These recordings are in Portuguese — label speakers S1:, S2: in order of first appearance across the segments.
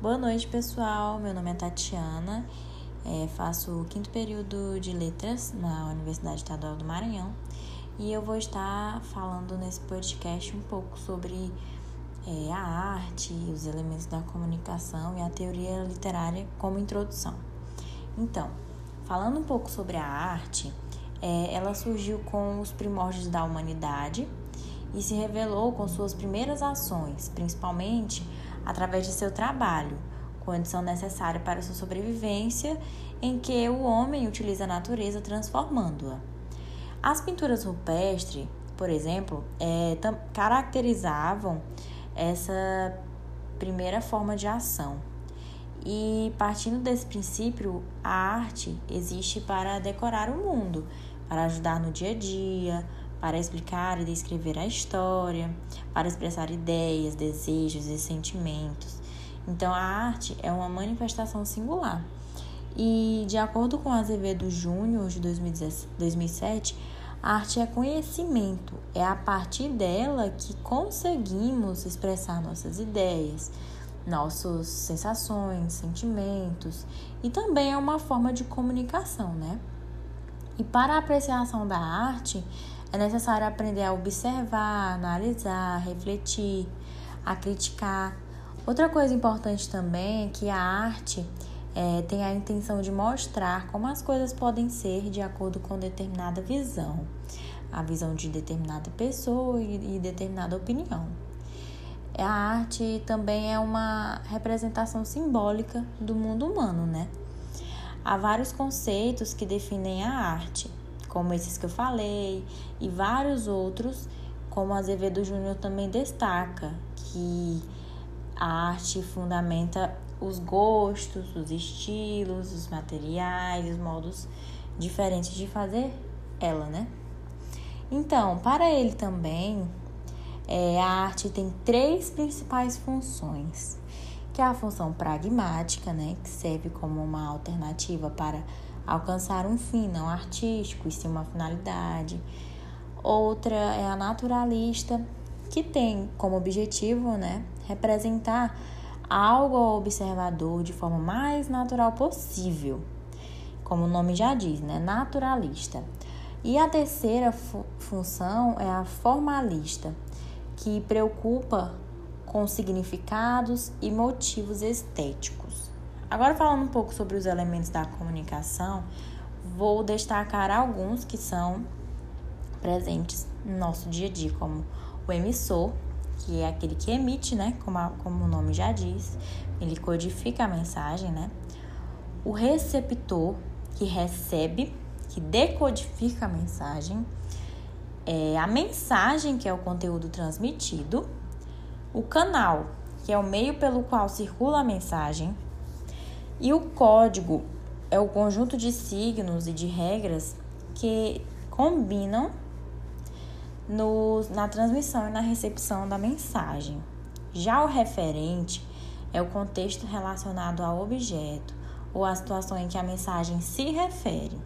S1: Boa noite, pessoal. Meu nome é Tatiana, é, faço o quinto período de letras na Universidade Estadual do Maranhão e eu vou estar falando nesse podcast um pouco sobre é, a arte, os elementos da comunicação e a teoria literária como introdução. Então, falando um pouco sobre a arte, é, ela surgiu com os primórdios da humanidade e se revelou com suas primeiras ações, principalmente através de seu trabalho, condição necessária para sua sobrevivência, em que o homem utiliza a natureza transformando-a. As pinturas rupestres, por exemplo, é, caracterizavam essa primeira forma de ação. E partindo desse princípio, a arte existe para decorar o mundo, para ajudar no dia a dia, para explicar e descrever a história, para expressar ideias, desejos e sentimentos. Então, a arte é uma manifestação singular. E, de acordo com Azevedo Júnior, de 2007, a arte é conhecimento, é a partir dela que conseguimos expressar nossas ideias, nossas sensações, sentimentos e também é uma forma de comunicação, né? E para a apreciação da arte, é necessário aprender a observar, analisar, refletir, a criticar. Outra coisa importante também é que a arte é, tem a intenção de mostrar como as coisas podem ser de acordo com determinada visão, a visão de determinada pessoa e, e determinada opinião. A arte também é uma representação simbólica do mundo humano, né? Há vários conceitos que definem a arte como esses que eu falei, e vários outros, como Azevedo Júnior também destaca, que a arte fundamenta os gostos, os estilos, os materiais, os modos diferentes de fazer ela, né? Então, para ele também, é, a arte tem três principais funções, que é a função pragmática, né, que serve como uma alternativa para alcançar um fim não artístico e sim uma finalidade. Outra é a naturalista, que tem como objetivo né, representar algo ao observador de forma mais natural possível, como o nome já diz, né, naturalista. E a terceira fu função é a formalista, que preocupa com significados e motivos estéticos. Agora, falando um pouco sobre os elementos da comunicação, vou destacar alguns que são presentes no nosso dia a dia, como o emissor, que é aquele que emite, né? Como, a, como o nome já diz, ele codifica a mensagem, né? O receptor, que recebe, que decodifica a mensagem. É a mensagem, que é o conteúdo transmitido. O canal, que é o meio pelo qual circula a mensagem e o código é o conjunto de signos e de regras que combinam no, na transmissão e na recepção da mensagem. Já o referente é o contexto relacionado ao objeto ou à situação em que a mensagem se refere.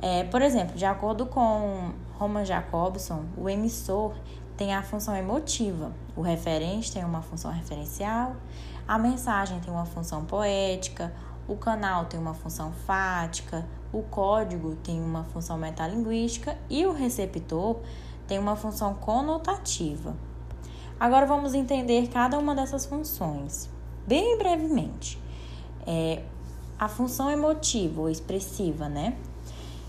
S1: É, por exemplo, de acordo com Roman Jacobson, o emissor tem a função emotiva, o referente tem uma função referencial a mensagem tem uma função poética, o canal tem uma função fática, o código tem uma função metalinguística e o receptor tem uma função conotativa. Agora vamos entender cada uma dessas funções, bem brevemente. É, a função emotiva ou expressiva, né?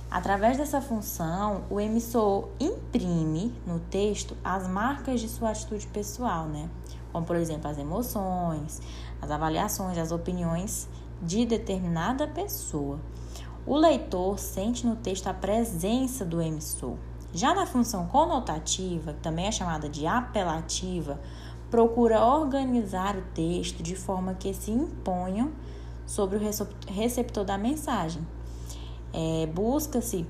S1: Através dessa função, o emissor imprime no texto as marcas de sua atitude pessoal, né? como por exemplo as emoções, as avaliações, as opiniões de determinada pessoa. O leitor sente no texto a presença do emissor. Já na função conotativa, que também é chamada de apelativa, procura organizar o texto de forma que se imponham sobre o receptor da mensagem. É, Busca-se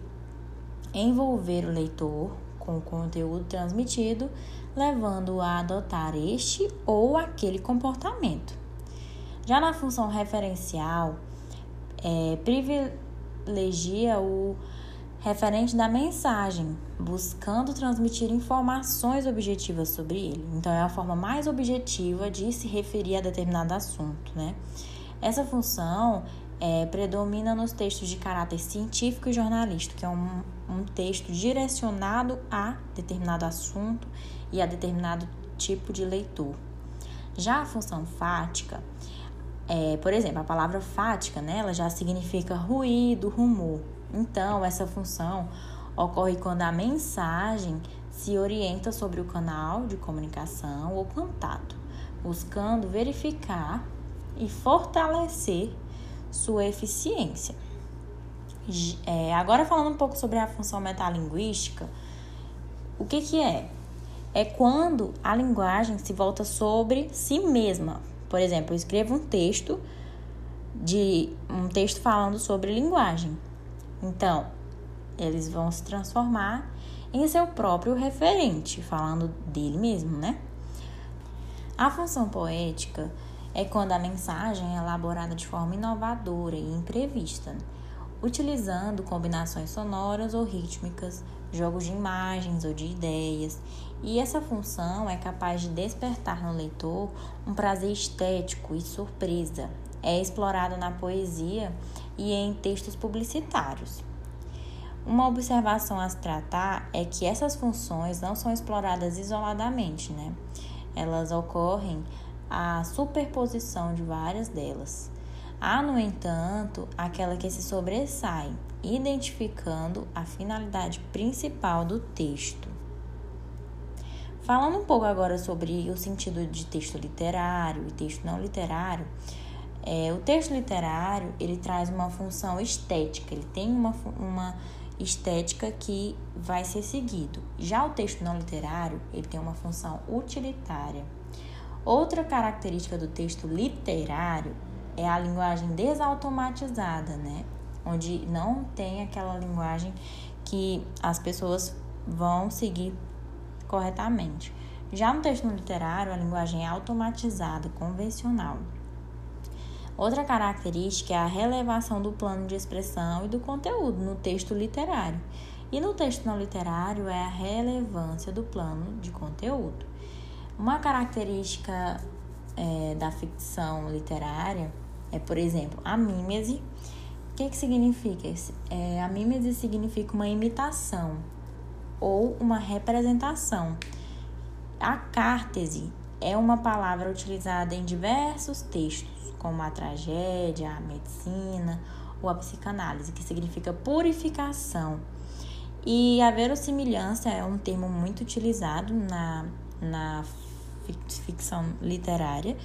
S1: envolver o leitor com o conteúdo transmitido, levando-o a adotar este ou aquele comportamento. Já na função referencial, é, privilegia o referente da mensagem, buscando transmitir informações objetivas sobre ele. Então, é a forma mais objetiva de se referir a determinado assunto, né? Essa função é, predomina nos textos de caráter científico e jornalístico, que é um, um texto direcionado a determinado assunto e a determinado tipo de leitor. Já a função fática, é, por exemplo, a palavra fática, né, ela já significa ruído, rumor. Então, essa função ocorre quando a mensagem se orienta sobre o canal de comunicação ou contato, buscando verificar e fortalecer sua eficiência. É, agora falando um pouco sobre a função metalinguística, o que, que é? É quando a linguagem se volta sobre si mesma. Por exemplo, eu escrevo um texto de um texto falando sobre linguagem. Então, eles vão se transformar em seu próprio referente, falando dele mesmo, né? A função poética é quando a mensagem é elaborada de forma inovadora e imprevista, utilizando combinações sonoras ou rítmicas, jogos de imagens ou de ideias, e essa função é capaz de despertar no leitor um prazer estético e surpresa. É explorado na poesia e em textos publicitários. Uma observação a se tratar é que essas funções não são exploradas isoladamente, né? Elas ocorrem a superposição de várias delas. Há, no entanto, aquela que se sobressai, identificando a finalidade principal do texto. Falando um pouco agora sobre o sentido de texto literário e texto não literário, é, o texto literário ele traz uma função estética, ele tem uma, uma estética que vai ser seguido. Já o texto não literário ele tem uma função utilitária. Outra característica do texto literário é a linguagem desautomatizada, né? Onde não tem aquela linguagem que as pessoas vão seguir corretamente. Já no texto literário, a linguagem é automatizada, convencional. Outra característica é a relevação do plano de expressão e do conteúdo no texto literário. E no texto não literário é a relevância do plano de conteúdo. Uma característica é, da ficção literária é, por exemplo, a mímese. O que, que significa? É, a mímese significa uma imitação ou uma representação. A cártese é uma palavra utilizada em diversos textos, como a tragédia, a medicina ou a psicanálise, que significa purificação. E a verossimilhança é um termo muito utilizado na, na ficção literária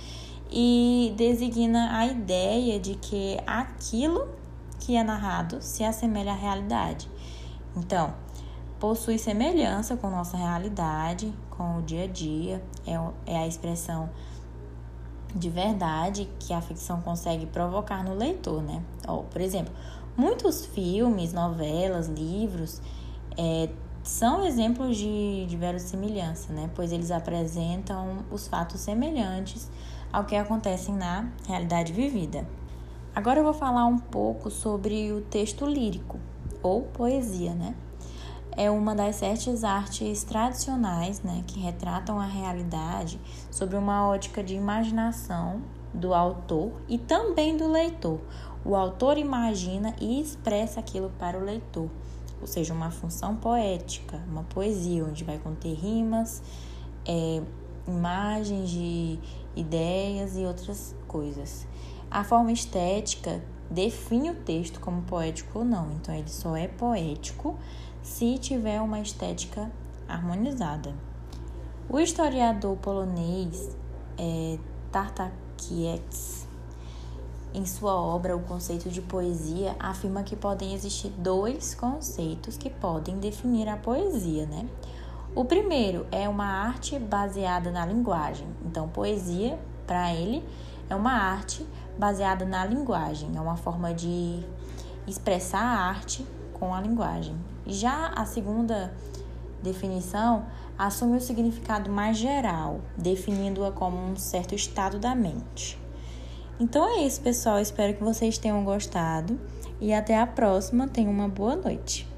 S1: e designa a ideia de que aquilo que é narrado se assemelha à realidade. Então, possui semelhança com nossa realidade, com o dia a dia, é, é a expressão de verdade que a ficção consegue provocar no leitor, né? Por exemplo, muitos filmes, novelas, livros é, são exemplos de, de verossimilhança, né? Pois eles apresentam os fatos semelhantes ao que acontecem na realidade vivida. Agora eu vou falar um pouco sobre o texto lírico ou poesia, né? É uma das sete artes tradicionais, né, que retratam a realidade sobre uma ótica de imaginação do autor e também do leitor. O autor imagina e expressa aquilo para o leitor, ou seja, uma função poética, uma poesia onde vai conter rimas, é, imagens de ideias e outras coisas. A forma estética define o texto como poético ou não, então ele só é poético se tiver uma estética harmonizada. O historiador polonês é, Tartakiewicz, em sua obra O Conceito de Poesia, afirma que podem existir dois conceitos que podem definir a poesia, né? O primeiro é uma arte baseada na linguagem. Então, poesia, para ele, é uma arte baseada na linguagem, é uma forma de expressar a arte com a linguagem. Já a segunda definição assume o significado mais geral, definindo-a como um certo estado da mente. Então é isso, pessoal. Espero que vocês tenham gostado e até a próxima. Tenham uma boa noite.